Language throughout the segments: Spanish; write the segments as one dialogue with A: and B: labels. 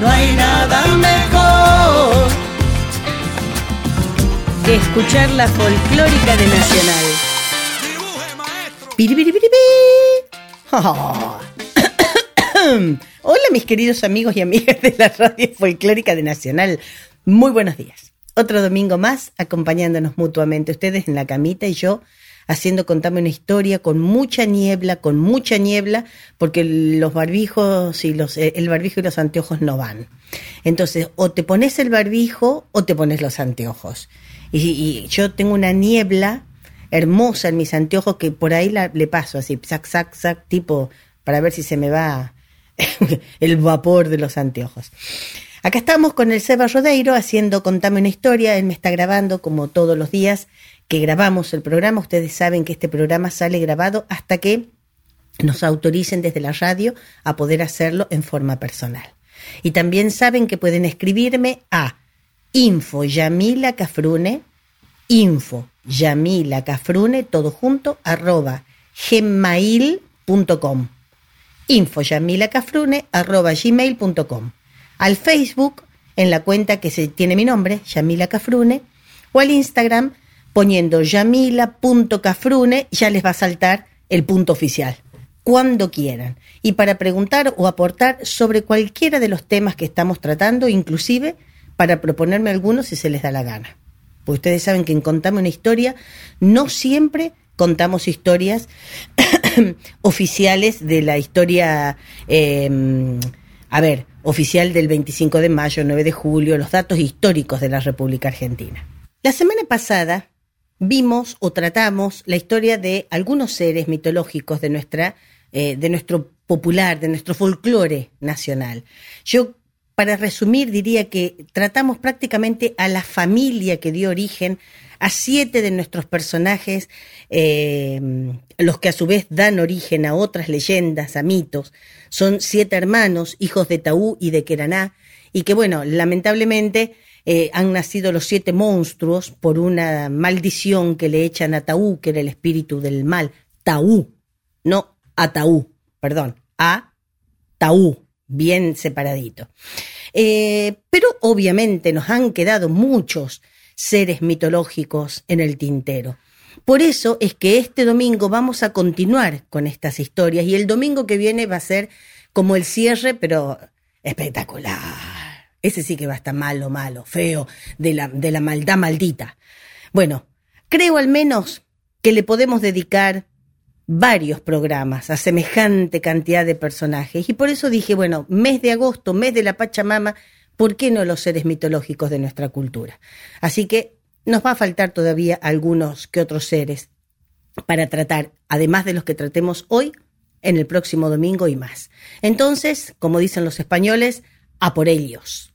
A: No hay nada mejor.
B: Que escuchar la folclórica de Nacional. Oh. Hola mis queridos amigos y amigas de la radio folclórica de Nacional. Muy buenos días. Otro domingo más acompañándonos mutuamente. Ustedes en la camita y yo haciendo contarme una historia con mucha niebla, con mucha niebla, porque los barbijos y los, eh, el barbijo y los anteojos no van. Entonces, o te pones el barbijo o te pones los anteojos. Y, y yo tengo una niebla hermosa en mis anteojos que por ahí la- le paso así, sac, sac, sac, tipo, para ver si se me va el vapor de los anteojos. Acá estamos con el Seba Rodeiro haciendo Contame una historia. Él me está grabando como todos los días que grabamos el programa. Ustedes saben que este programa sale grabado hasta que nos autoricen desde la radio a poder hacerlo en forma personal. Y también saben que pueden escribirme a info Yamila Cafrune, todo junto, arroba gmail.com info arroba gmail.com al Facebook en la cuenta que se tiene mi nombre, Yamila Cafrune, o al Instagram poniendo yamila.cafrune, ya les va a saltar el punto oficial, cuando quieran. Y para preguntar o aportar sobre cualquiera de los temas que estamos tratando, inclusive para proponerme algunos si se les da la gana. Pues ustedes saben que en Contame una historia no siempre contamos historias oficiales de la historia, eh, a ver, oficial del 25 de mayo, 9 de julio, los datos históricos de la República Argentina. La semana pasada vimos o tratamos la historia de algunos seres mitológicos de nuestra, eh, de nuestro popular, de nuestro folclore nacional. Yo para resumir, diría que tratamos prácticamente a la familia que dio origen a siete de nuestros personajes, eh, los que a su vez dan origen a otras leyendas, a mitos. Son siete hermanos, hijos de Taú y de Queraná, y que, bueno, lamentablemente eh, han nacido los siete monstruos por una maldición que le echan a Taú, que era el espíritu del mal. Taú, no a Taú, perdón, a Taú, bien separadito. Eh, pero obviamente nos han quedado muchos seres mitológicos en el tintero. Por eso es que este domingo vamos a continuar con estas historias y el domingo que viene va a ser como el cierre, pero espectacular. Ese sí que va a estar malo, malo, feo, de la, de la maldad maldita. Bueno, creo al menos que le podemos dedicar varios programas a semejante cantidad de personajes. Y por eso dije, bueno, mes de agosto, mes de la Pachamama, ¿por qué no los seres mitológicos de nuestra cultura? Así que nos va a faltar todavía algunos que otros seres para tratar, además de los que tratemos hoy, en el próximo domingo y más. Entonces, como dicen los españoles, a por ellos.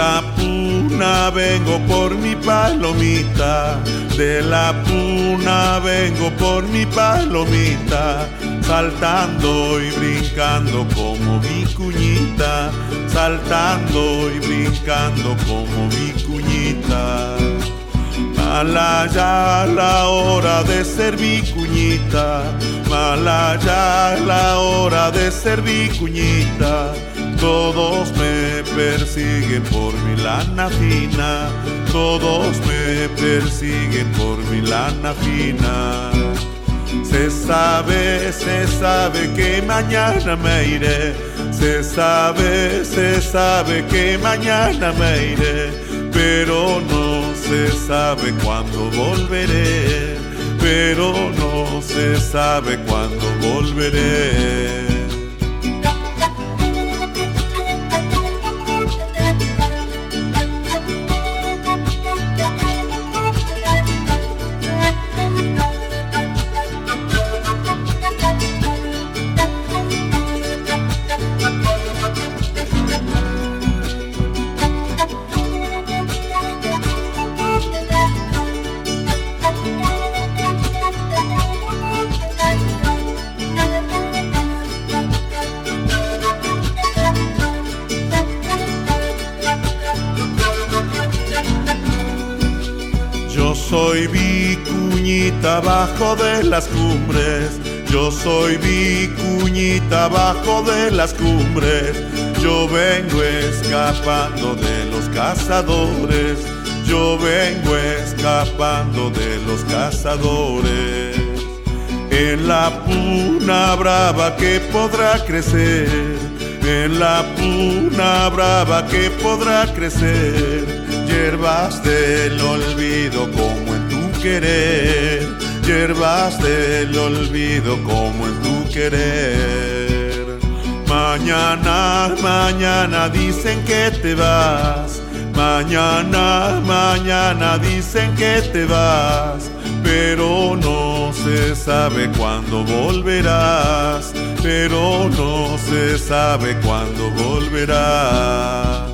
C: La puna vengo por mi palomita, de la puna vengo por mi palomita, saltando y brincando como mi cuñita, saltando y brincando como mi cuñita. Mala ya la hora de ser vicuñita, mala ya la hora de ser vicuñita. Todos me persiguen por mi lana fina, todos me persiguen por mi lana fina. Se sabe, se sabe que mañana me iré, se sabe, se sabe que mañana me iré, pero no se sabe cuándo volveré, pero no se sabe cuándo volveré. Abajo de las cumbres. Yo soy vicuñita abajo de las cumbres. Yo vengo escapando de los cazadores. Yo vengo escapando de los cazadores. En la puna brava que podrá crecer. En la puna brava que podrá crecer hierbas del olvido como en tu querer, hierbas del olvido como en tu querer. Mañana, mañana dicen que te vas, mañana, mañana dicen que te vas, pero no se sabe cuándo volverás, pero no se sabe cuándo volverás.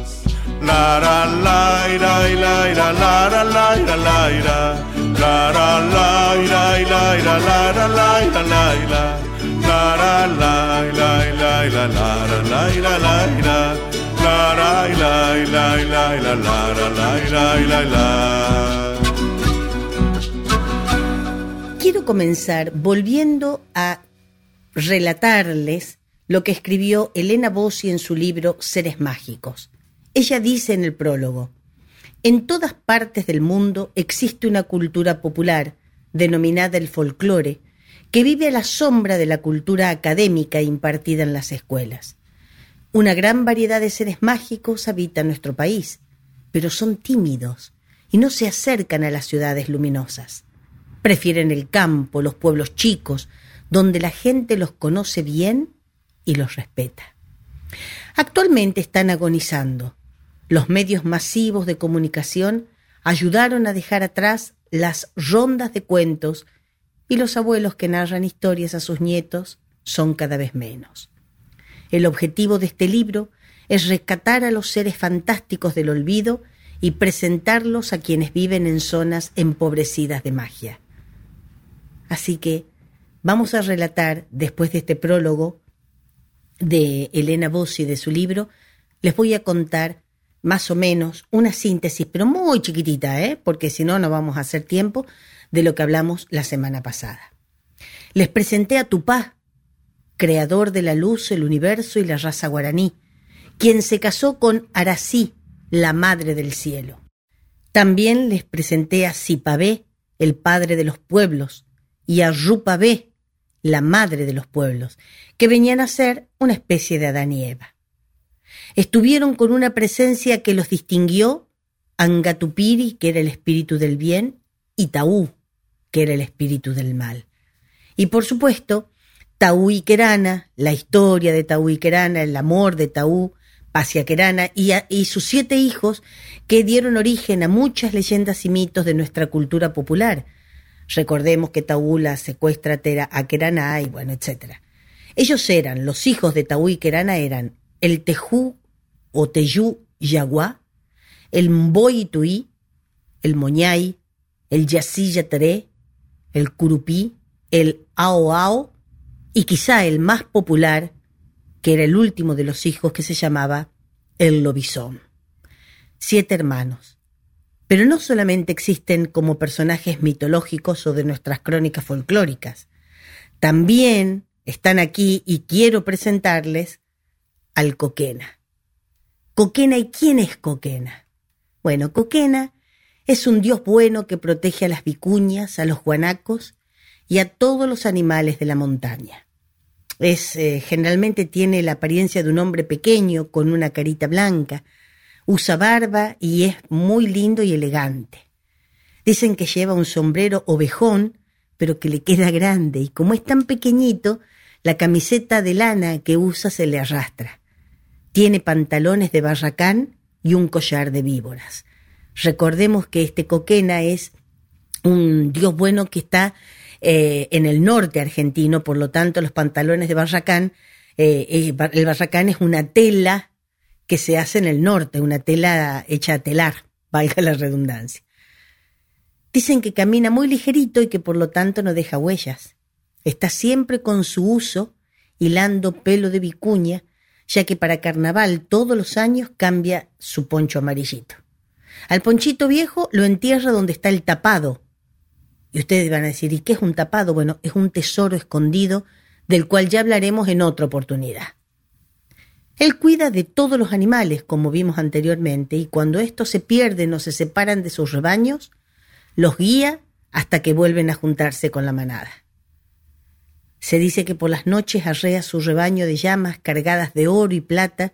C: La la la ira ira ira la la la ira la la la la la la la la la la la la la la la ira la la ira ira ira ira la la la ira ira ira
B: Quiero comenzar volviendo a relatarles lo que escribió Elena Bossi en su libro Seres Mágicos. Ella dice en el prólogo, en todas partes del mundo existe una cultura popular, denominada el folclore, que vive a la sombra de la cultura académica impartida en las escuelas. Una gran variedad de seres mágicos habita nuestro país, pero son tímidos y no se acercan a las ciudades luminosas. Prefieren el campo, los pueblos chicos, donde la gente los conoce bien y los respeta. Actualmente están agonizando. Los medios masivos de comunicación ayudaron a dejar atrás las rondas de cuentos y los abuelos que narran historias a sus nietos son cada vez menos. El objetivo de este libro es rescatar a los seres fantásticos del olvido y presentarlos a quienes viven en zonas empobrecidas de magia. Así que vamos a relatar, después de este prólogo de Elena Bossi de su libro, les voy a contar más o menos una síntesis, pero muy chiquitita, ¿eh? porque si no, no vamos a hacer tiempo de lo que hablamos la semana pasada. Les presenté a Tupá, creador de la luz, el universo y la raza guaraní, quien se casó con Arací, la madre del cielo. También les presenté a Sipabé, el padre de los pueblos, y a Rupabé, la madre de los pueblos, que venían a ser una especie de Adán y Eva estuvieron con una presencia que los distinguió, Angatupiri, que era el espíritu del bien, y Taú, que era el espíritu del mal. Y por supuesto, Taú y Kerana, la historia de Taú y Kerana, el amor de Taú, Pasia Kerana y, y sus siete hijos que dieron origen a muchas leyendas y mitos de nuestra cultura popular. Recordemos que Taú la secuestra a Kerana y bueno, etc. Ellos eran, los hijos de Taú y Kerana eran el Tejú o Teyú Yaguá, el Mboy el Moñay, el Yasí Yataré, el Curupí, el Ao Ao y quizá el más popular, que era el último de los hijos que se llamaba el Lobizón. Siete hermanos, Pero no solamente existen como personajes mitológicos o de nuestras crónicas folclóricas, también están aquí y quiero presentarles al Coquena. Coquena, ¿y quién es Coquena? Bueno, Coquena es un dios bueno que protege a las vicuñas, a los guanacos y a todos los animales de la montaña. Es eh, generalmente tiene la apariencia de un hombre pequeño con una carita blanca, usa barba y es muy lindo y elegante. Dicen que lleva un sombrero ovejón, pero que le queda grande y como es tan pequeñito, la camiseta de lana que usa se le arrastra. Tiene pantalones de barracán y un collar de víboras. Recordemos que este Coquena es un dios bueno que está eh, en el norte argentino, por lo tanto los pantalones de barracán, eh, el barracán es una tela que se hace en el norte, una tela hecha a telar, valga la redundancia. Dicen que camina muy ligerito y que por lo tanto no deja huellas. Está siempre con su uso, hilando pelo de vicuña, ya que para carnaval todos los años cambia su poncho amarillito. Al ponchito viejo lo entierra donde está el tapado. Y ustedes van a decir, ¿y qué es un tapado? Bueno, es un tesoro escondido del cual ya hablaremos en otra oportunidad. Él cuida de todos los animales, como vimos anteriormente, y cuando estos se pierden o se separan de sus rebaños, los guía hasta que vuelven a juntarse con la manada. Se dice que por las noches arrea su rebaño de llamas cargadas de oro y plata,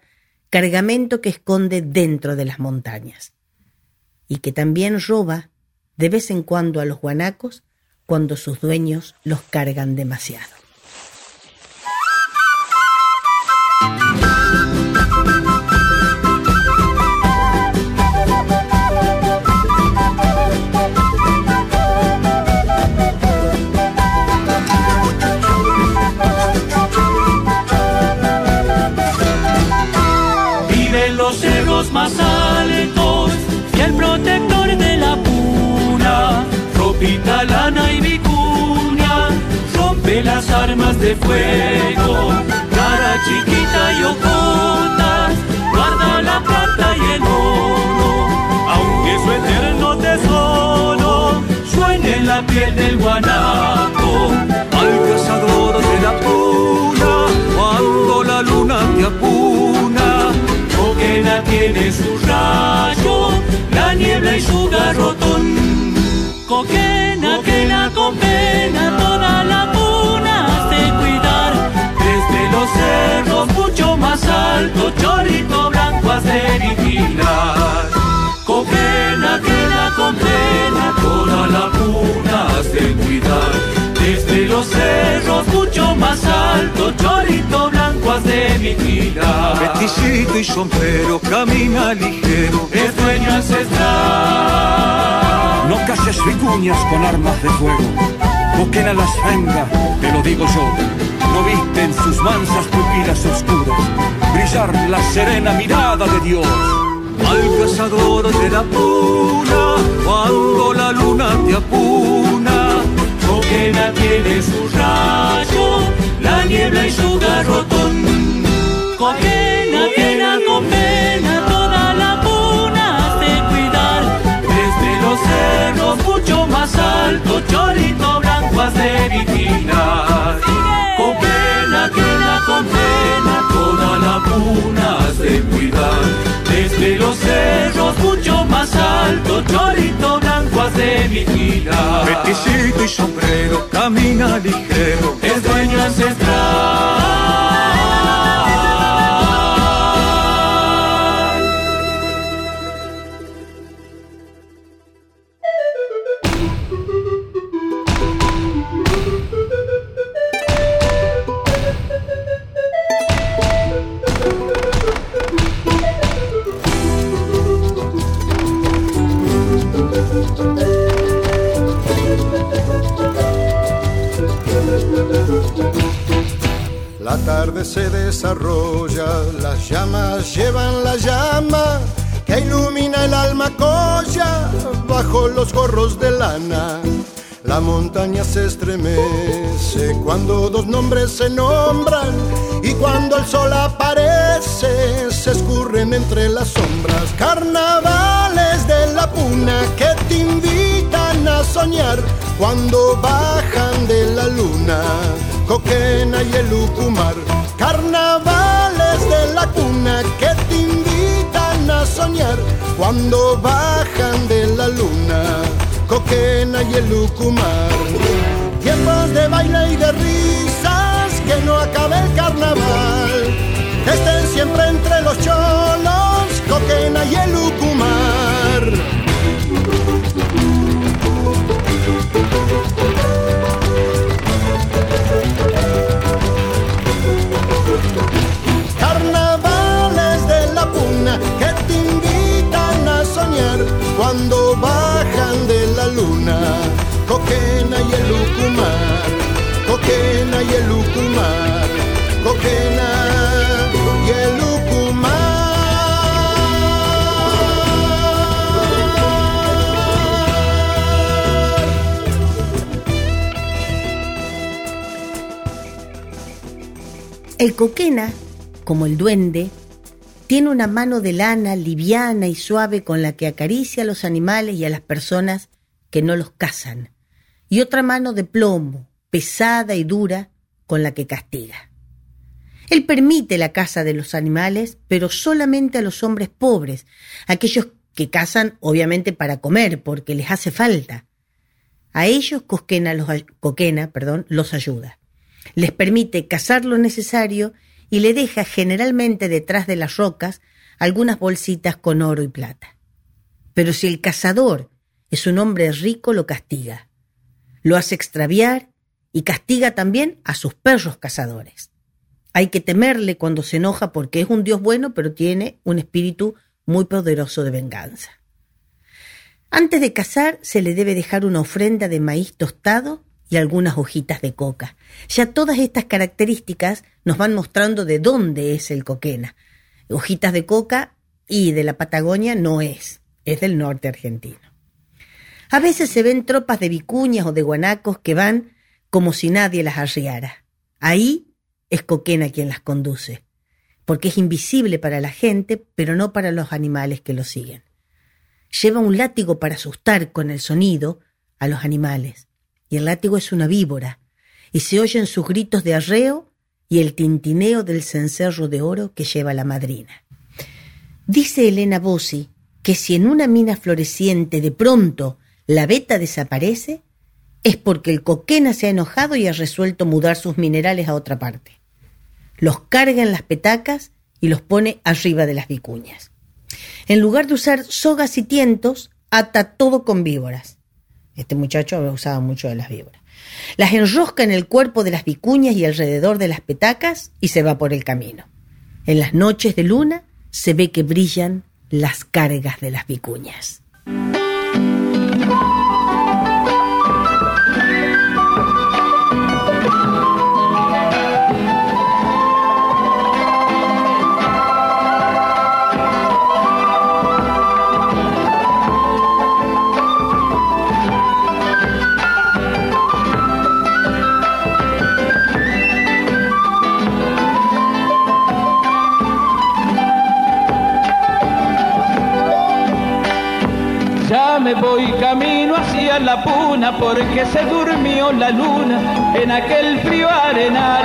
B: cargamento que esconde dentro de las montañas y que también roba de vez en cuando a los guanacos cuando sus dueños los cargan demasiado.
A: Armas de fuego, cara chiquita y oculta, guarda la plata y el oro, aunque su eterno tesoro suene en la piel del guanaco, al cazador de la puna, cuando la luna te apuna, Coquena tiene su rayo, la niebla y su garrotón. Coquena, quena con pena, toda la los cerros mucho más alto, chorito blanco hace vigilar. Coquena, quena con pena, toda la puna hace cuidar. Desde los cerros mucho más alto, chorito blanco hace vigilar.
D: Peticito y sombrero, camina ligero.
A: Es dueño ancestral.
E: No calles vicuñas con armas de fuego. Coquena las venga, te lo digo yo. Viste en sus mansas pupilas oscuras brillar la serena mirada de Dios.
D: Al cazador de la puna, cuando la luna te apuna.
A: Coquena tiene su rayo, la niebla y su garrotón. Coquena, quena con pena, toda la puna hace cuidar. Desde los cerros mucho más alto, chorito blanco hace vigilar. Coquena, quena con pena, toda la puna hace cuidar. Desde los cerros mucho más alto, chorito blanco hace vigilar.
D: Peticito y sombrero, camina ligero.
A: Es dueño ancestral.
F: Se desarrolla, las llamas llevan la llama que ilumina el alma coya bajo los gorros de lana. La montaña se estremece cuando dos nombres se nombran y cuando el sol aparece se escurren entre las sombras. Carnavales
G: de la puna que te invitan a soñar cuando bajan de la luna, Coquena y el Ucumar. Carnavales de la cuna que te invitan a soñar cuando bajan de la luna, Coquena y el Ucumar. Tiempos de baile y de risas, que no acabe el carnaval, estén siempre entre los cholos, Coquena y el Ucumar. El coquena,
B: como el duende, tiene una mano de lana liviana y suave con la que acaricia a los animales y a las personas que no los cazan, y otra mano de plomo, pesada y dura, con la que castiga. Él permite la caza de los animales, pero solamente a los hombres pobres, aquellos que cazan obviamente para comer, porque les hace falta. A ellos Coquena los, Coquena, perdón, los ayuda. Les permite cazar lo necesario y le deja generalmente detrás de las rocas algunas bolsitas con oro y plata. Pero si el cazador es un hombre rico, lo castiga. Lo hace extraviar y castiga también a sus perros cazadores. Hay que temerle cuando se enoja porque es un Dios bueno, pero tiene un espíritu muy poderoso de venganza. Antes de cazar se le debe dejar una ofrenda de maíz tostado y algunas hojitas de coca. Ya todas estas características nos van mostrando de dónde es el coquena. Hojitas de coca y de la Patagonia no es, es del norte argentino. A veces se ven tropas de vicuñas o de guanacos que van como si nadie las arriara. Ahí es Coquena quien las conduce, porque es invisible para la gente, pero no para los animales que lo siguen. Lleva un látigo para asustar con el sonido a los animales, y el látigo es una víbora, y se oyen sus gritos de arreo y el tintineo del cencerro de oro que lleva la madrina. Dice Elena Bossi que si en una mina floreciente de pronto la veta desaparece, es porque el coquena se ha enojado y ha resuelto mudar sus minerales a otra parte. Los carga en las petacas y los pone arriba de las vicuñas. En lugar de usar sogas y tientos, ata todo con víboras. Este muchacho usaba mucho de las víboras. Las enrosca en el cuerpo de las vicuñas y alrededor de las petacas y se va por el camino. En las noches de luna se ve que brillan las cargas de las vicuñas.
H: La puna porque se durmió la luna en aquel frío arenal.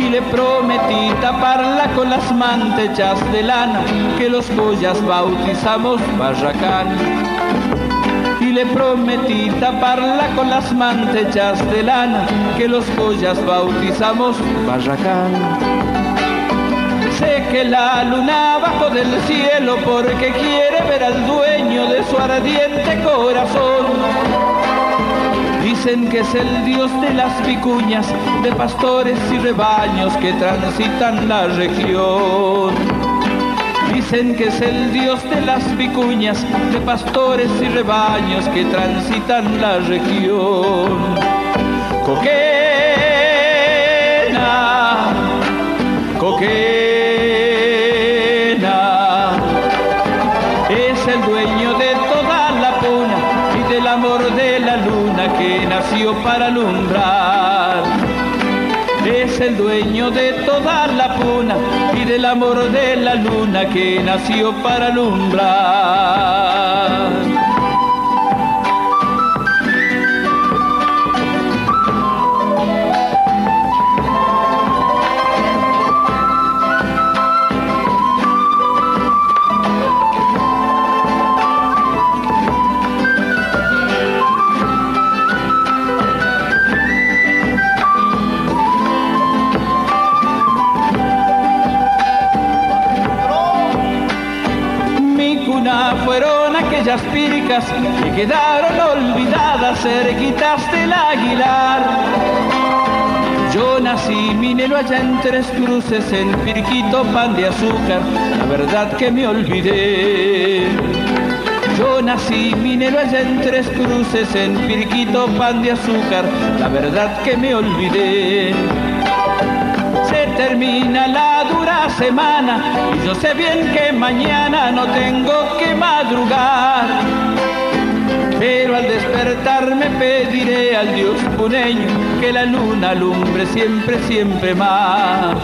H: Y le prometí taparla con las mantechas de lana que los collas bautizamos barracán. Y le prometí taparla con las mantechas de lana que los collas bautizamos barracán. Sé que la luna bajó del cielo porque quiere ver al dueño de su ardiente corazón. Dicen que es el dios de las vicuñas, de pastores y rebaños que transitan la región. Dicen que es el dios de las vicuñas, de pastores y rebaños que transitan la región. Coquena, coquena, para alumbrar. Es el dueño de toda la puna y del amor de la luna que nació para alumbrar. Que quedaron olvidadas cerquitas del aguilar. Yo nací, minero allá en Tres Cruces, en Pirquito, pan de azúcar, la verdad que me olvidé. Yo nací, minero allá en Tres Cruces, en Pirquito, pan de azúcar, la verdad que me olvidé termina la dura semana y yo sé bien que mañana no tengo que madrugar. Pero al despertarme pediré al Dios puneño que la luna alumbre siempre, siempre más.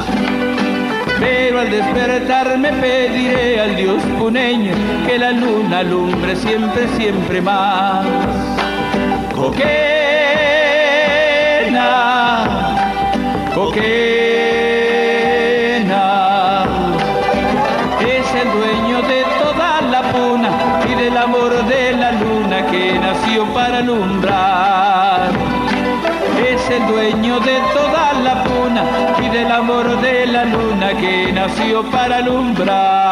H: Pero al despertarme pediré al Dios puneño que la luna alumbre siempre, siempre más. Coquena, coquena. Alumbrar. Es el dueño de toda la puna y del amor de la luna que nació para alumbrar.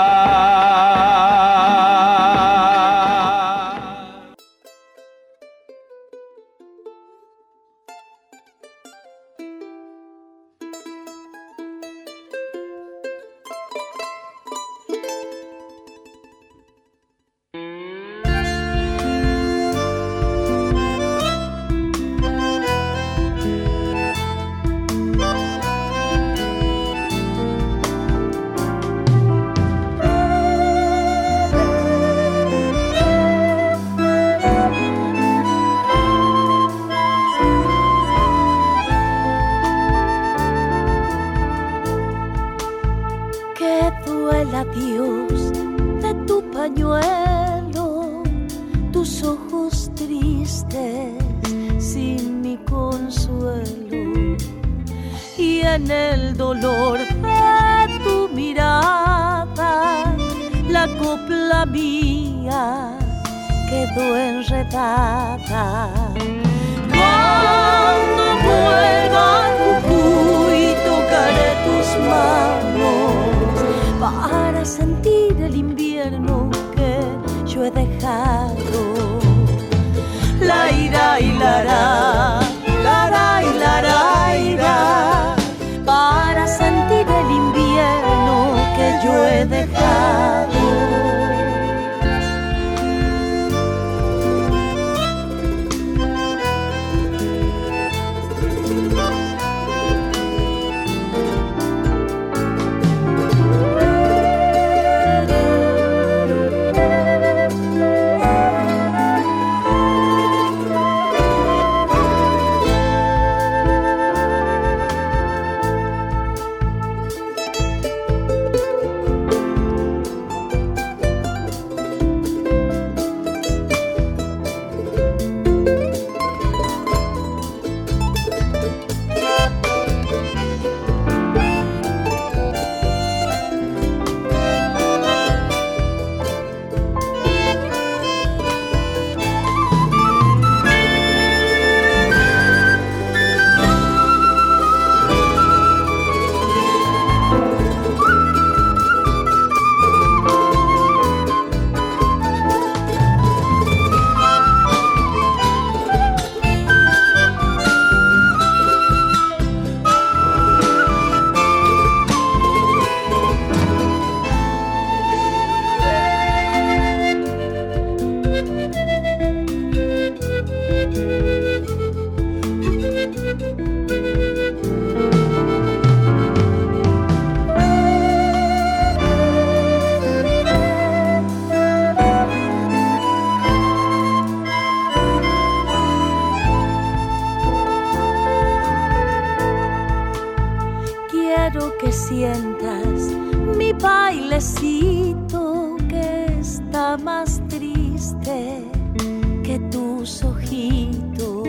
I: Ojitos.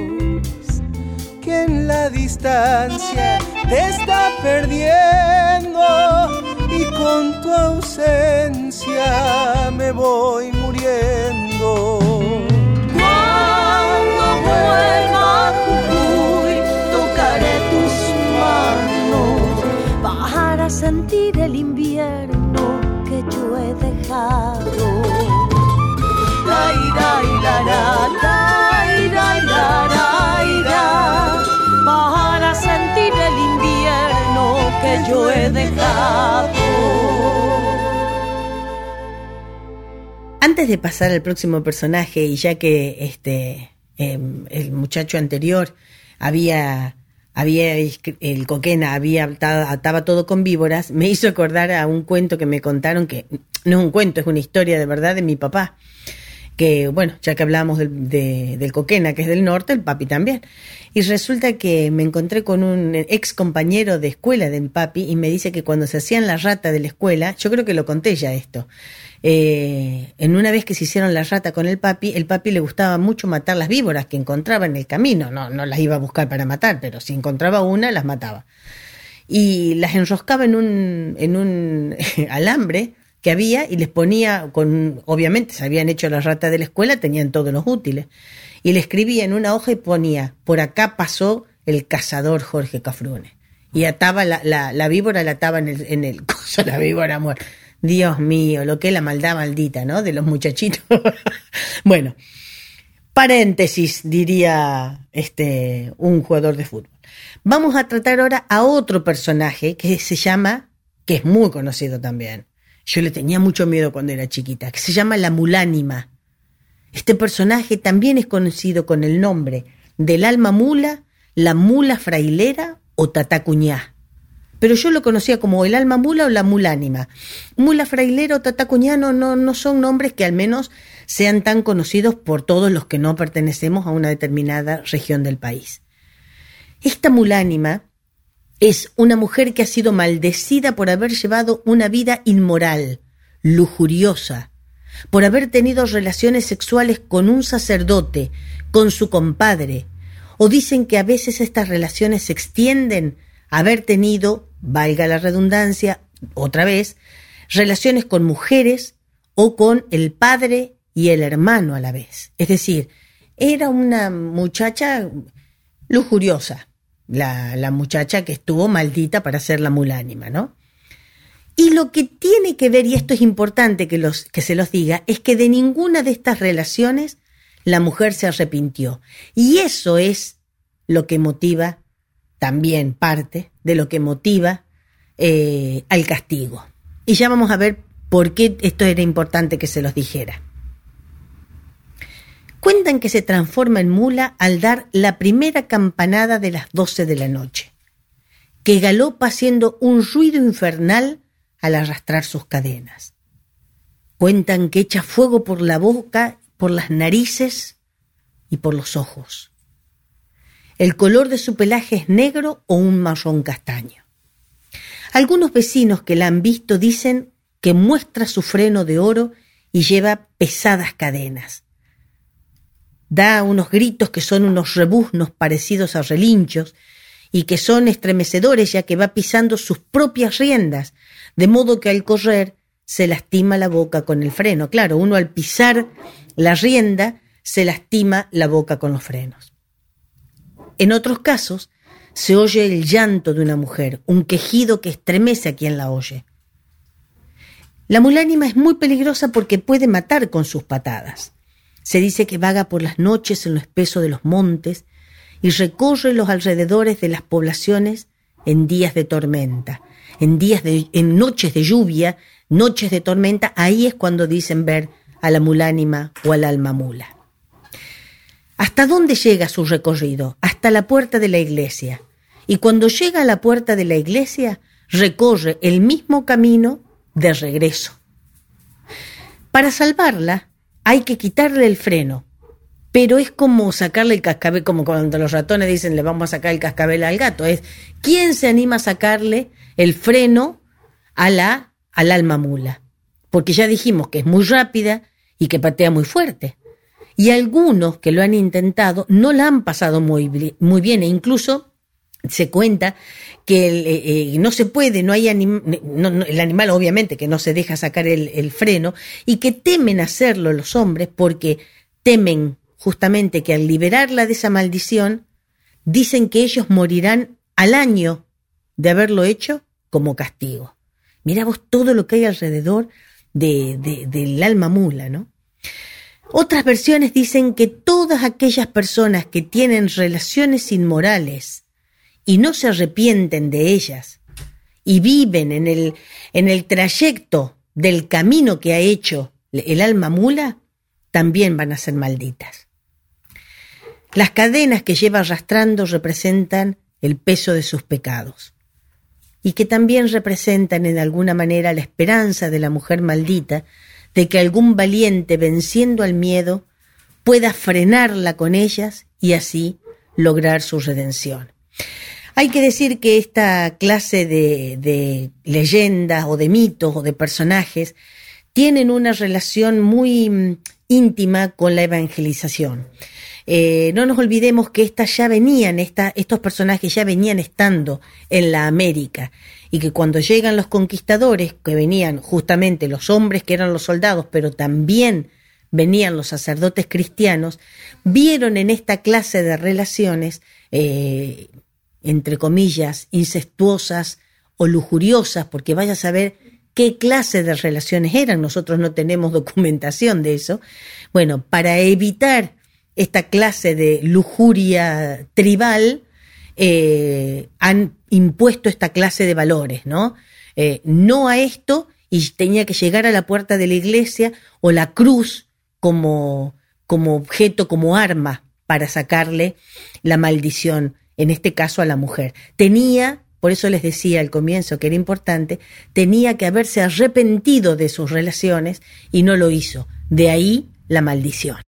J: Que en la distancia te está perdiendo y con tu ausencia me voy muriendo.
I: Cuando vuelva a Jujuy, tocaré tus manos para sentir el invierno que yo he dejado. Para sentir el invierno que yo he dejado.
B: Antes de pasar al próximo personaje, y ya que este em, el muchacho anterior había, había el coquena había atado- ataba todo con víboras, me hizo acordar a un cuento que me contaron que no es un cuento, es una historia de verdad de mi papá. Que bueno, ya que hablábamos del, de- del coquena, que es del norte, el papi también. Y resulta que me encontré con un ex compañero de escuela de mi papi y me dice que cuando se hacían la rata de la escuela, yo creo que lo conté ya esto, eh, en una vez que se hicieron la rata con el papi, el papi le gustaba mucho matar las víboras que encontraba en el camino. No, no las iba a buscar para matar, pero si encontraba una, las mataba. Y las enroscaba en un, en un alambre que había y les ponía con, obviamente se habían hecho la rata de la escuela, tenían todos los útiles. Y le escribía en una hoja y ponía, por acá pasó el cazador Jorge Cafrune. Y ataba la, la, la víbora, la ataba en el, en el coso, la víbora muerta. Dios mío, lo que es la maldad maldita, ¿no? De los muchachitos. bueno, paréntesis, diría este, un jugador de fútbol. Vamos a tratar ahora a otro personaje que se llama, que es muy conocido también. Yo le tenía mucho miedo cuando era chiquita, que se llama la mulánima. Este personaje también es conocido con el nombre del alma mula, la mula frailera o tatacuñá. Pero yo lo conocía como el alma mula o la mulánima. Mula frailera o tatacuñá no, no, no son nombres que al menos sean tan conocidos por todos los que no pertenecemos a una determinada región del país. Esta mulánima es una mujer que ha sido maldecida por haber llevado una vida inmoral, lujuriosa, por haber tenido relaciones sexuales con un sacerdote, con su compadre, o dicen que a veces estas relaciones se extienden a haber tenido, valga la redundancia, otra vez, relaciones con mujeres o con el padre y el hermano a la vez. Es decir, era una muchacha lujuriosa, la, muchacha que estuvo maldita para ser la mulánima, ¿no? Y lo que tiene que ver, y esto es importante que, los, que se los diga, es que de ninguna de estas relaciones la mujer se arrepintió. Y eso es lo que motiva, también parte de lo que motiva eh, al castigo. Y ya vamos a ver por qué esto era importante que se los dijera. Cuentan que se transforma en mula al dar la primera campanada de las doce de la noche, que galopa haciendo un ruido infernal al arrastrar sus cadenas. Cuentan que echa fuego por la boca, por las narices y por los ojos. El color de su pelaje es negro o un marrón castaño. Algunos vecinos que la han visto dicen que muestra su freno de oro y lleva pesadas cadenas. Da unos gritos que son unos rebuznos parecidos a relinchos y que son estremecedores ya que va pisando sus propias riendas, de modo que al correr se lastima la boca con el freno. Claro, uno al pisar la rienda se lastima la boca con los frenos. En otros casos, se oye el llanto de una mujer, un quejido que estremece a quien la oye. La mulánima es muy peligrosa porque puede matar con sus patadas. Se dice que vaga por las noches en lo espeso de los montes y recorre los alrededores de las poblaciones en días de tormenta, en días de, en noches de lluvia, noches de tormenta, ahí es cuando dicen ver a la mulánima o al alma mula. ¿Hasta dónde llega su recorrido? Hasta la puerta de la iglesia. Y cuando llega a la puerta de la iglesia, recorre el mismo camino de regreso. Para salvarla, hay que quitarle el freno, pero es como sacarle el cascabel, como cuando los ratones dicen le vamos a sacar el cascabel al gato, es quién se anima a sacarle el freno a la, al alma mula, porque ya dijimos que es muy rápida y que patea muy fuerte. Y algunos que lo han intentado no la han pasado muy, muy bien e incluso se cuenta que eh, eh, no se puede, no hay el animal obviamente que no se deja sacar el, el, freno y que temen hacerlo los hombres porque temen justamente que al liberarla de esa maldición, dicen que ellos morirán al año de haberlo hecho como castigo. Mira vos todo lo que hay alrededor de, del alma mula, ¿no? Otras versiones dicen que todas aquellas personas que tienen relaciones inmorales y no se arrepienten de ellas y viven en el, en el trayecto del camino que ha hecho el alma mula, también van a ser malditas. Las cadenas que lleva arrastrando representan el peso de sus pecados y que también representan en alguna manera la esperanza de la mujer maldita de que algún valiente venciendo al miedo pueda frenarla con ellas y así lograr su redención. Hay que decir que esta clase de, leyendas o de mitos o de personajes tienen una relación muy mm, íntima con la evangelización. Eh, no nos olvidemos que estas ya venían, estos personajes ya venían estando en la América y que cuando llegan los conquistadores, que venían justamente los hombres que eran los soldados, pero también venían los sacerdotes cristianos, vieron en esta clase de relaciones, eh, entre comillas, incestuosas o lujuriosas, porque vaya a saber qué clase de relaciones eran, nosotros no tenemos documentación de eso, bueno, para evitar esta clase de lujuria tribal, eh, han impuesto esta clase de valores, ¿no? Eh, no a esto y tenía que llegar a la puerta de la iglesia o la cruz como, como objeto, como arma para sacarle la maldición, en este caso a la mujer. Tenía, por eso les decía al comienzo que era importante, tenía que haberse arrepentido de sus relaciones y no lo hizo. De ahí la maldición.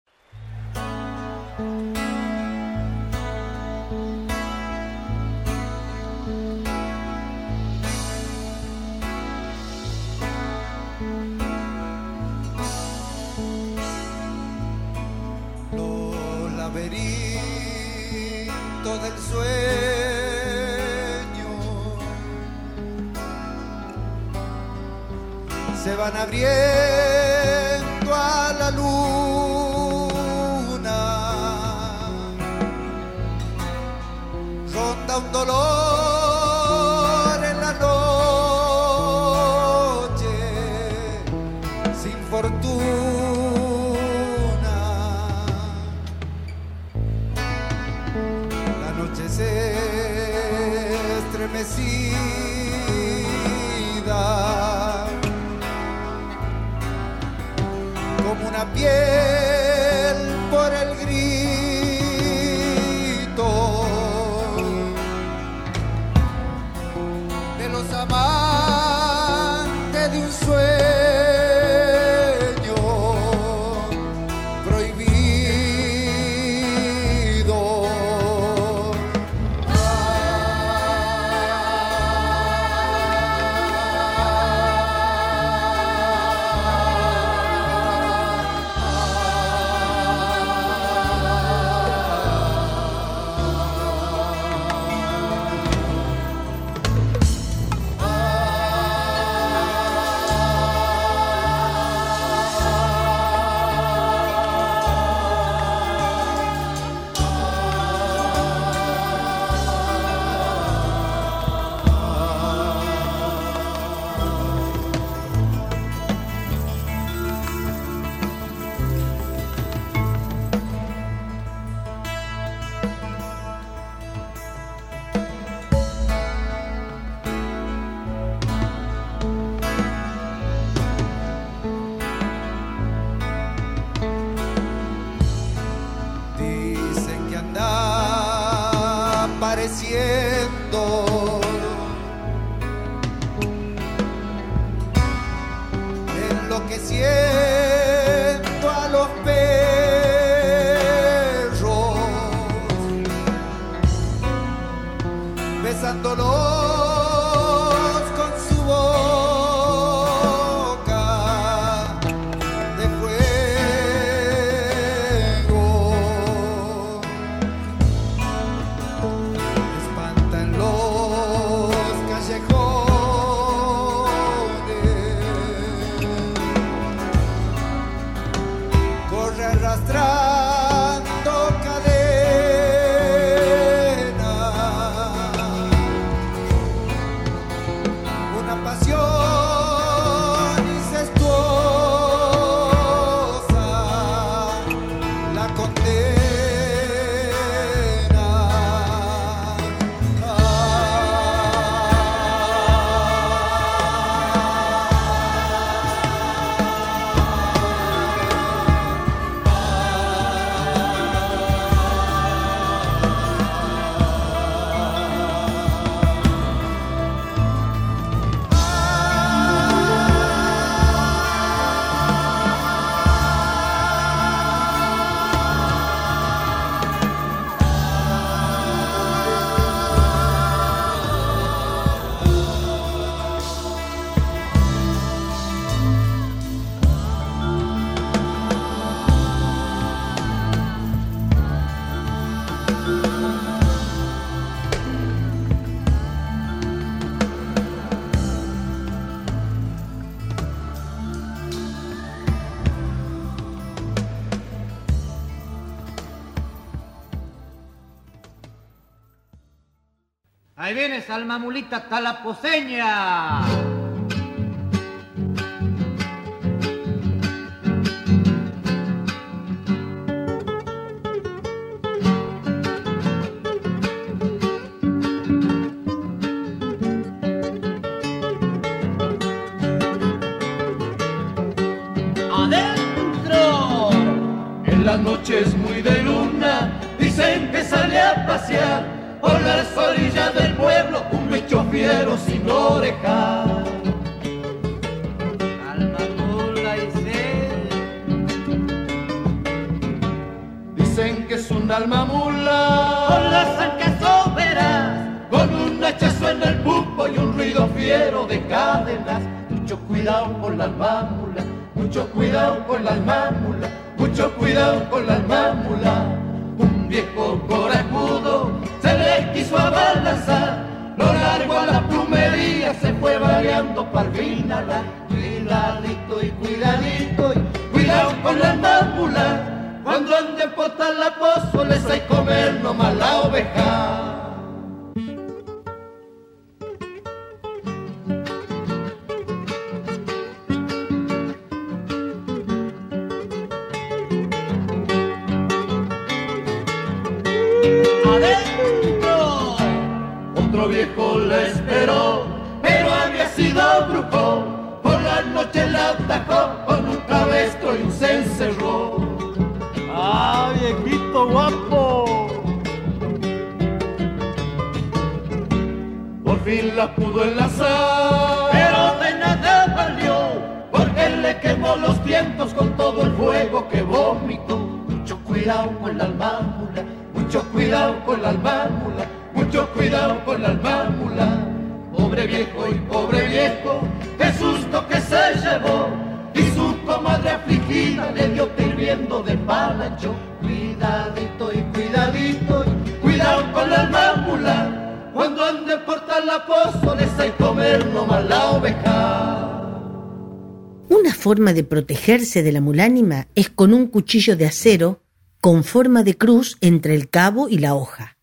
K: Ahí viene Salmamulita Talaposeña.
L: Un viejo corajudo se le quiso abalanzar, lo largo a la plumería se fue variando parvinala. Cuidadito y cuidadito y cuidado con la alma mula. Cuando ande por la pozo les hay comer nomás la oveja. Noche la atacó con un cabestro y un se encerró.
J: ¡Ah, viejito guapo!
L: Por fin la pudo enlazar, pero de nada valió, porque le quemó los vientos con todo el fuego que vomitó. Mucho cuidado con la almámula, mucho cuidado con la almámula, mucho cuidado con la almámula. Pobre viejo y pobre viejo, qué susto que se llevó. Y su comadre afligida le dio hirviendo de palacho. Cuidadito y cuidadito, y cuidado con la almámula. Cuando ande por la pozo les hay comer nomás la oveja.
B: Una forma de protegerse de la mulánima es con un cuchillo de acero con forma de cruz entre el cabo y la hoja.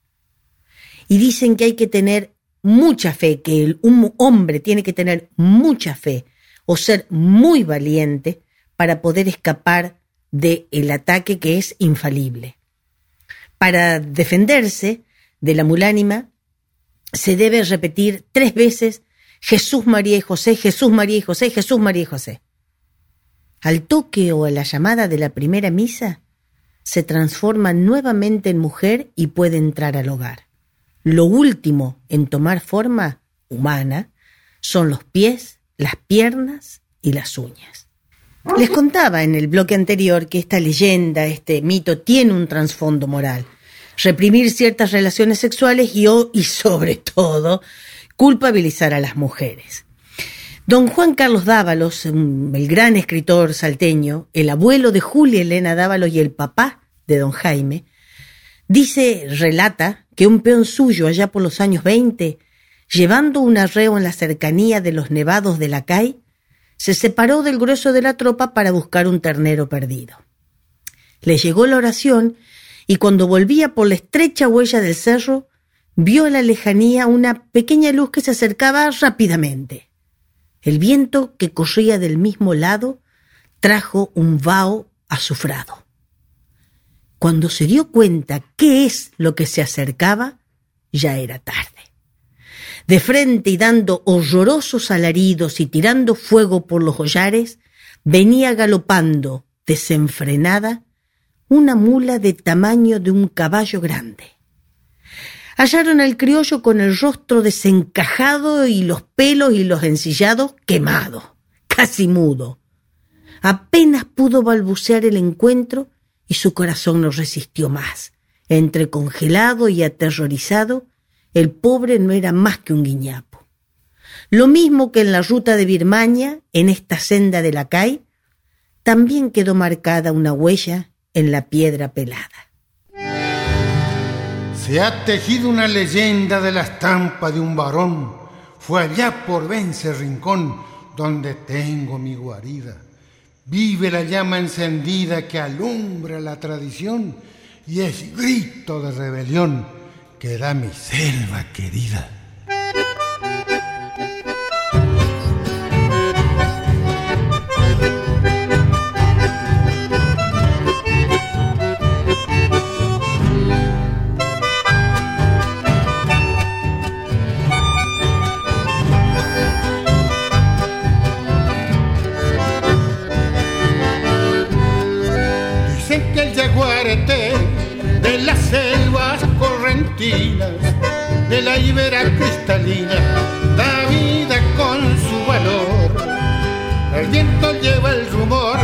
B: Y dicen que hay que tener mucha fe, que un hombre tiene que tener mucha fe o ser muy valiente para poder escapar del ataque que es infalible. Para defenderse de la mulánima se debe repetir tres veces Jesús, María y José, Jesús, María y José, Jesús, María y José. Al toque o a la llamada de la primera misa, se transforma nuevamente en mujer y puede entrar al hogar. Lo último en tomar forma humana son los pies, las piernas y las uñas. Les contaba en el bloque anterior que esta leyenda, este mito, tiene un trasfondo moral. reprimir ciertas relaciones sexuales y, sobre todo culpabilizar a las mujeres. Don Juan Carlos Dávalos, el gran escritor salteño, el abuelo de Julia Elena Dávalos y el papá de don Jaime, dice, relata, que un peón suyo allá por los años 20, llevando un arreo en la cercanía de los nevados de la CAI, se separó del grueso de la tropa para buscar un ternero perdido. Le llegó la oración y cuando volvía por la estrecha huella del cerro, vio en la lejanía una pequeña luz que se acercaba rápidamente. El viento que corría del mismo lado trajo un vaho azufrado. Cuando se dio cuenta qué es lo que se acercaba, ya era tarde. De frente y dando horrorosos alaridos y tirando fuego por los hollares, venía galopando, desenfrenada, una mula de tamaño de un caballo grande. Hallaron al criollo con el rostro desencajado y los pelos y los ensillados quemados, casi mudo. Apenas pudo balbucear el encuentro y su corazón no resistió más. Entre congelado y aterrorizado, el pobre no era más que un guiñapo. Lo mismo que en la ruta de Birmania, en esta senda de la CAI, también quedó marcada una huella en la piedra pelada.
G: Se ha tejido una leyenda de la estampa de un varón. Fue allá por Vence Rincón donde tengo mi guarida. Vive la llama encendida que alumbra la tradición y es grito de rebelión que da mi selva querida. De la ibera cristalina, da vida con su valor. El viento lleva el rumor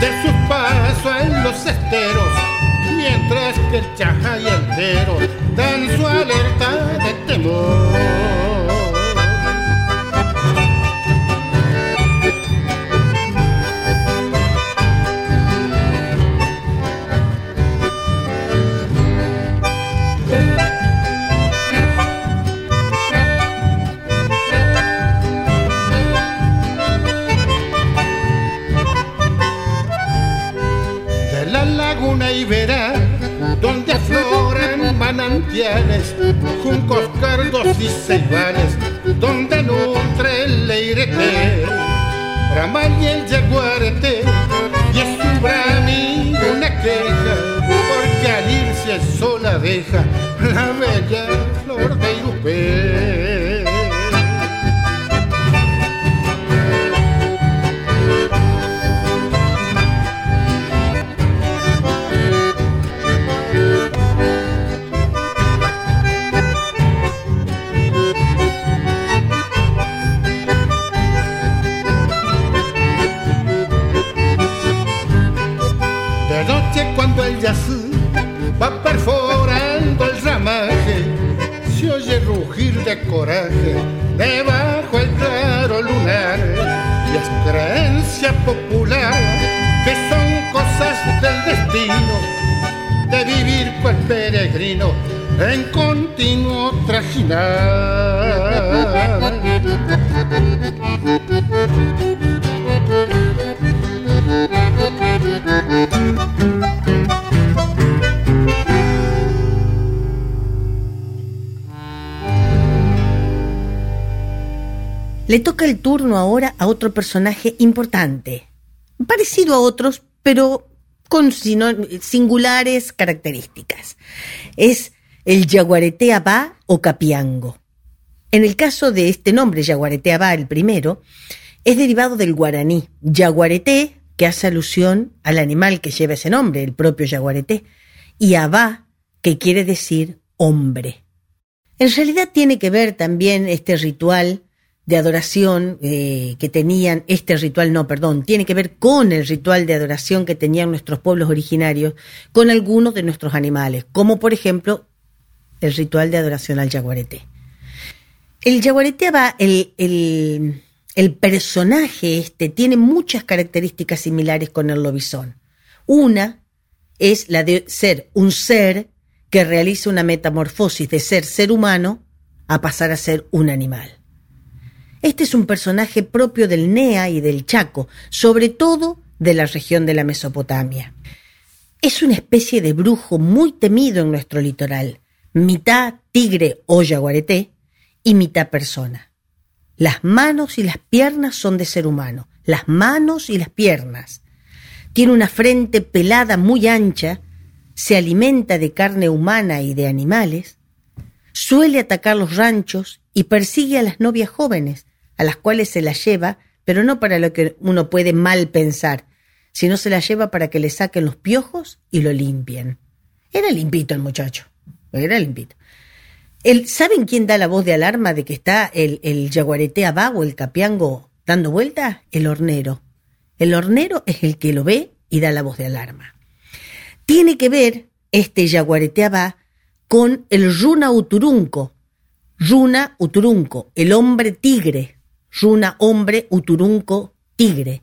G: de sus pasos en los esteros, mientras que el chaja y el tero dan su alerta de temor. Laguna Ibera, donde afloran manantiales, juncos, cardos y ceibales, donde nutre el leirete, ramal y el jaguarete, y es un brami una queja, porque al irse sola deja la bella flor de Irupé. Coraje debajo el claro lunar. Y es creencia popular que son cosas del destino, de vivir cual peregrino en continuo
B: Le toca el turno ahora a otro personaje importante, parecido a otros, pero con singulares características. Es el Yaguareté Abá o Capiango. En el caso de este nombre, Yaguareté Abá, el primero, es derivado del guaraní, Yaguareté, que hace alusión al animal que lleva ese nombre, el propio Yaguareté, y Abá, que quiere decir hombre. En realidad tiene que ver también este ritual de adoración eh, que tenían, este ritual no, perdón, tiene que ver con el ritual de adoración que tenían nuestros pueblos originarios con algunos de nuestros animales, como por ejemplo el ritual de adoración al yaguareté. El yaguareté va, el, el, el personaje este tiene muchas características similares con el lobizón. Una es la de ser un ser que realiza una metamorfosis de ser ser humano a pasar a ser un animal. Este es un personaje propio del NEA y del Chaco, sobre todo de la región de la Mesopotamia. Es una especie de brujo muy temido en nuestro litoral, mitad tigre o yaguareté y mitad persona. Las manos y las piernas son de ser humano, las manos y las piernas. Tiene una frente pelada muy ancha, se alimenta de carne humana y de animales, suele atacar los ranchos y persigue a las novias jóvenes, a las cuales se las lleva, pero no para lo que uno puede mal pensar, sino se las lleva para que le saquen los piojos y lo limpien. Era limpito el muchacho, era limpito. El, ¿Saben quién da la voz de alarma de que está el, el yaguareté abajo, el capiango, dando vuelta? El hornero. El hornero es el que lo ve y da la voz de alarma. Tiene que ver este yaguareté abá con el runa uturunco. Runa uturunco, el hombre tigre, Runa, hombre, Uturunco, tigre.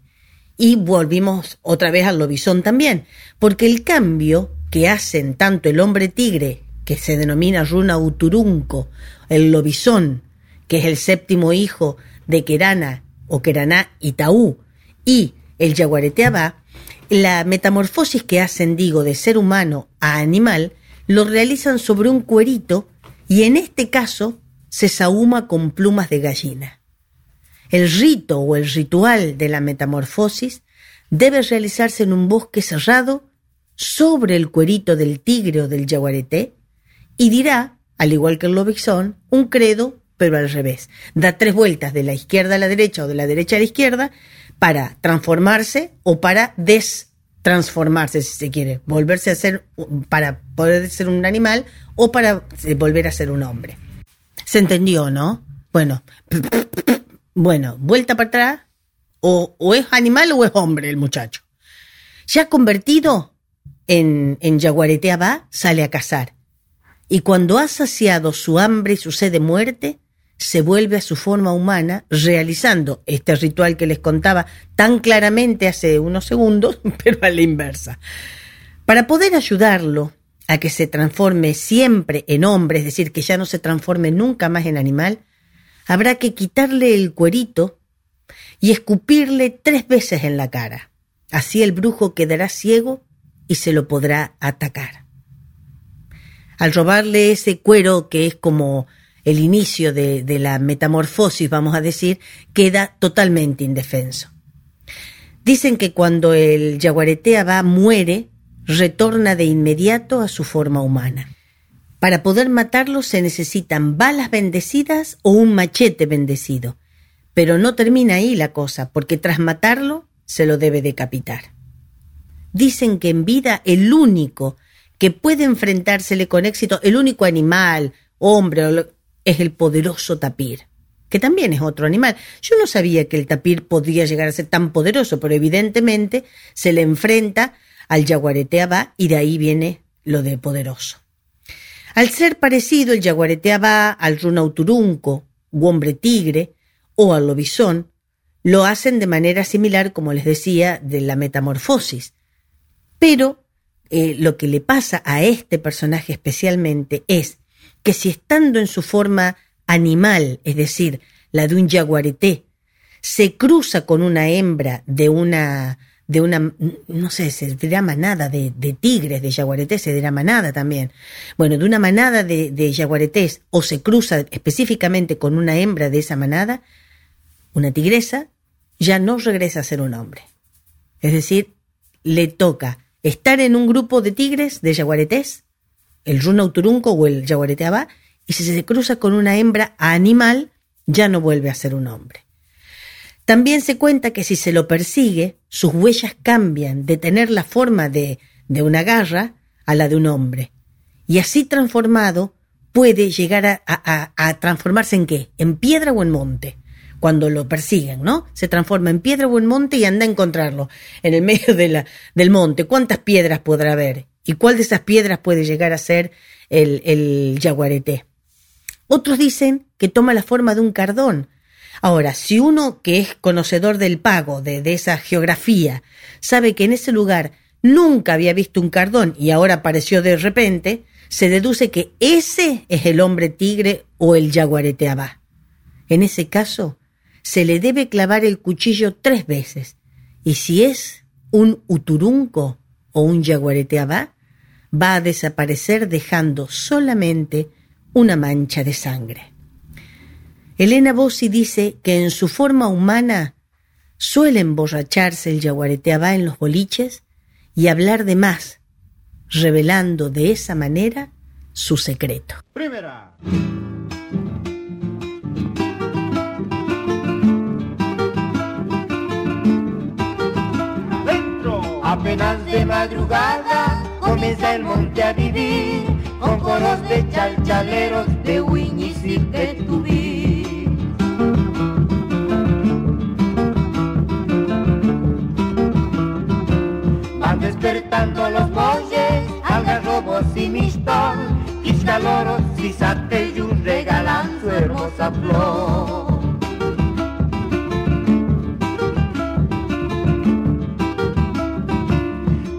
B: Y volvimos otra vez al lobizón también, porque el cambio que hacen tanto el hombre tigre, que se denomina Runa Uturunco, el lobizón, que es el séptimo hijo de Kerana o Keraná y Taú, y el yaguareteabá, la metamorfosis que hacen, digo, de ser humano a animal, lo realizan sobre un cuerito y en este caso se sahuma con plumas de gallina. El rito o el ritual de la metamorfosis debe realizarse en un bosque cerrado sobre el cuerito del tigre o del yaguareté y dirá, al igual que el lobizón, un credo, pero al revés. Da tres vueltas de la izquierda a la derecha o de la derecha a la izquierda para transformarse o para destransformarse, si se quiere, volverse a ser, para poder ser un animal o para volver a ser un hombre. ¿Se entendió, no? Bueno, bueno, vuelta para atrás, o, es animal o es hombre el muchacho. Ya convertido en, en yaguareteaba, sale a cazar. Y cuando ha saciado su hambre y su sed de muerte, se vuelve a su forma humana, realizando este ritual que les contaba tan claramente hace unos segundos, pero a la inversa. Para poder ayudarlo a que se transforme siempre en hombre, es decir, que ya no se transforme nunca más en animal, habrá que quitarle el cuerito y escupirle tres veces en la cara. Así el brujo quedará ciego y se lo podrá atacar. Al robarle ese cuero, que es como el inicio de, la metamorfosis, vamos a decir, queda totalmente indefenso. Dicen que cuando el yaguaretea va muere, retorna de inmediato a su forma humana. Para poder matarlo se necesitan balas bendecidas o un machete bendecido. Pero no termina ahí la cosa, porque tras matarlo se lo debe decapitar. Dicen que en vida el único que puede enfrentársele con éxito, el único animal, hombre, es el poderoso tapir, que también es otro animal. Yo no sabía que el tapir podía llegar a ser tan poderoso, pero evidentemente se le enfrenta al yaguareteaba y de ahí viene lo de poderoso. Al ser parecido el yaguareteaba al runauturunco, u hombre tigre, o al lobizón, lo hacen de manera similar, como les decía, de la metamorfosis. Pero eh, lo que le pasa a este personaje especialmente es que si estando en su forma animal, es decir, la de un yaguareté, se cruza con una hembra de una de una, no sé, se dirá manada de, de tigres, de yaguaretés, se dirá manada también. Bueno, de una manada de, de yaguaretés o se cruza específicamente con una hembra de esa manada, una tigresa, ya no regresa a ser un hombre. Es decir, le toca estar en un grupo de tigres, de yaguaretés, el runa uturunco o el yaguareteaba, y si se cruza con una hembra animal, ya no vuelve a ser un hombre. También se cuenta que si se lo persigue, sus huellas cambian de tener la forma de, de una garra a la de un hombre. Y así transformado puede llegar a, a, transformarse en qué? En piedra o en monte. cuando lo persiguen, ¿no? Se transforma en piedra o en monte y anda a encontrarlo en el medio de la, del monte. ¿Cuántas piedras podrá haber? ¿Y cuál de esas piedras puede llegar a ser el, el yaguareté? Otros dicen que toma la forma de un cardón. Ahora, si uno que es conocedor del pago, de, de esa geografía, sabe que en ese lugar nunca había visto un cardón y ahora apareció de repente, se deduce que ese es el hombre tigre o el yaguareteabá. En ese caso, se le debe clavar el cuchillo tres veces, y si es un uturunco o un yaguareteabá, va a desaparecer dejando solamente una mancha de sangre. Elena Bossi dice que en su forma humana suele emborracharse el yaguareteabá en los boliches y hablar de más, revelando de esa manera su secreto.
M: Primera.
N: Apenas de madrugada comienza el monte a vivir con coros de chalchaleros de Wiñis y de Tubí. Despertando los boyes, algarrobos y mistón, quiscaloros y sateyus regalan su hermosa flor.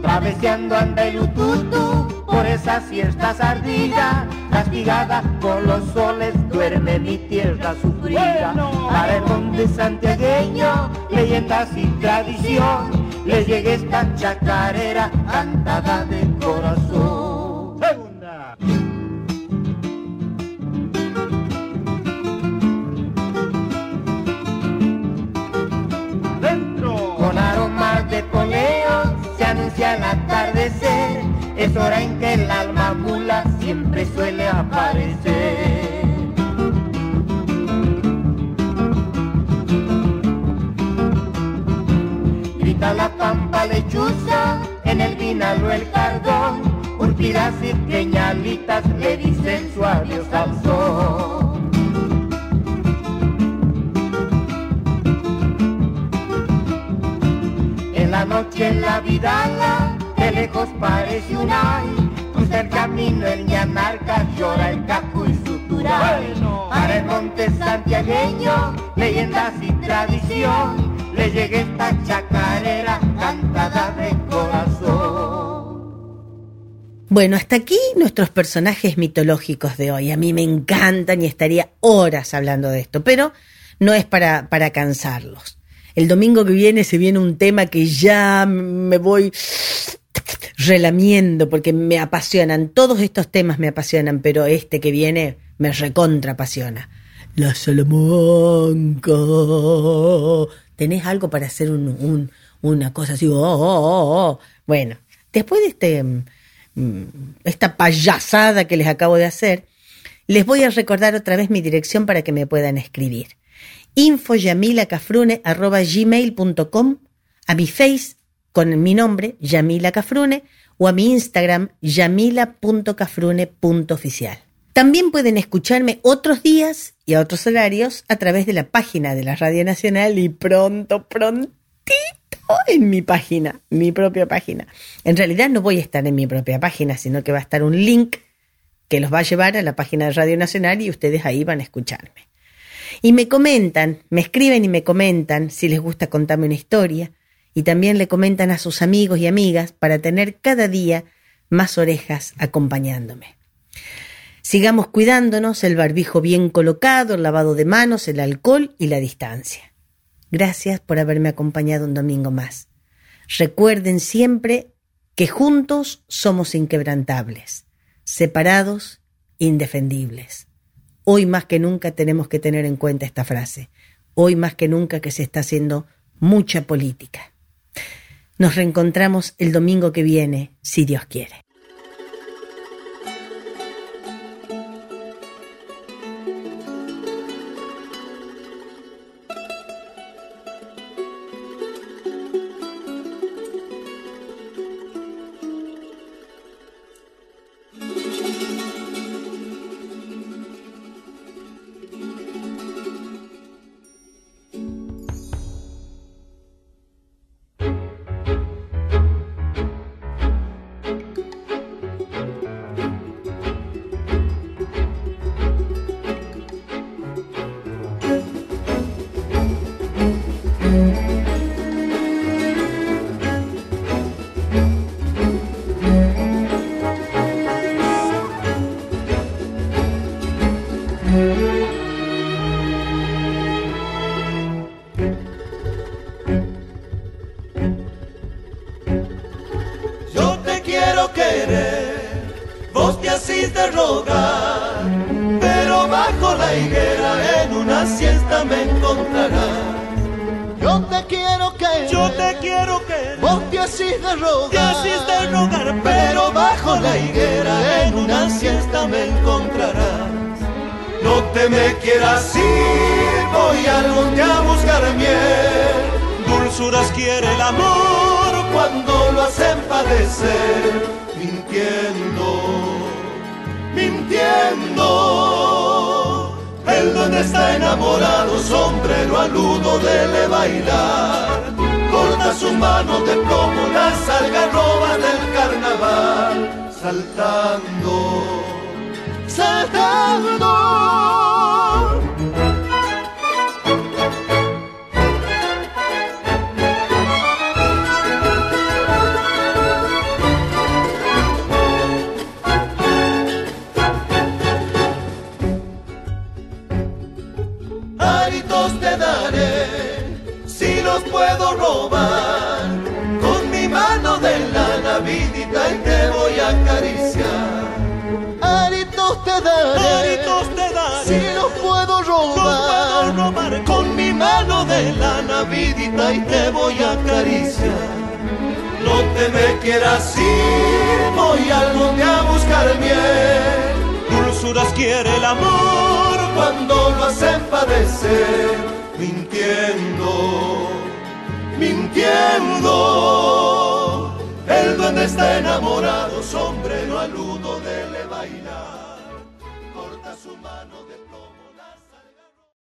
N: Traveseando anda el ututu por esa siesta ardida, castigada por los soles duerme mi tierra sufrida. Para el monte santiagueño, leyendas y tradición, le llega esta chacarera cantada de corazón.
M: Segunda. Dentro.
N: Con aromas de poleo se anuncia el atardecer, es hora en que el alma en el cardón, urpidas y peñalitas le dicen su adiós al sol. En la noche en la vidala, de lejos parece un ay, cruza el camino el ñanarca, llora el cacu y su turay. Para el monte santiagueño, leyendas y tradición, le llega esta chacarera cantada de.
B: Bueno, hasta aquí nuestros personajes mitológicos de hoy. A mí me encantan y estaría horas hablando de esto, pero no es para, para cansarlos. El domingo que viene se viene un tema que ya me voy relamiendo porque me apasionan. Todos estos temas me apasionan, pero este que viene me recontra apasiona. La Salamanca. ¿Tenés algo para hacer un, un- una cosa así? Oh, oh, oh, oh. Bueno, después de este, esta payasada que les acabo de hacer, les voy a recordar otra vez mi dirección para que me puedan escribir infoyamilacafrune.gmail.com a mi face con mi nombre, Yamila Cafrune, o a mi Instagram, yamila.cafrune.oficial. También pueden escucharme otros días y a otros horarios a través de la página de la Radio Nacional y pronto, prontito en mi página, mi propia página. En realidad no voy a estar en mi propia página, sino que va a estar un link que los va a llevar a la página de Radio Nacional y ustedes ahí van a escucharme. Y me comentan, me escriben y me comentan si les gusta contarme una historia. Y también le comentan a sus amigos y amigas para tener cada día más orejas acompañándome. Sigamos cuidándonos, el barbijo bien colocado, el lavado de manos, el alcohol y la distancia. Gracias por haberme acompañado un domingo más. Recuerden siempre que juntos somos inquebrantables, separados, indefendibles. Hoy más que nunca tenemos que tener en cuenta esta frase. Hoy más que nunca que se está haciendo mucha política. Nos reencontramos el domingo que viene, si Dios quiere.
O: Me encontrarás.
P: Yo te quiero que
O: Yo te quiero que
P: vos te de rogar,
O: te asís de rogar, pero bajo la higuera en una siesta me encontrarás. No te me quieras ir, voy al monte a buscar miel. Dulzuras quiere el amor cuando lo hacen padecer, mintiendo, mintiendo. El donde está enamorado, sombrero aludo dele bailar. Corta sus manos de plomo, las algarrobas del carnaval, saltando, saltando. Puedo robar, con mi mano de lana vidita y te voy a acariciar.
P: Aritos te daré,
O: Aritos te daré,
P: si los puedo robar,
O: los puedo robar, con mi mano de lana vidita y te voy a acariciar. No te me quieras ir, voy al monte a buscar miel. Dulzuras quiere el amor cuando lo hacen padecer, mintiendo, mintiendo. El duende está enamorado, sombrero a luz.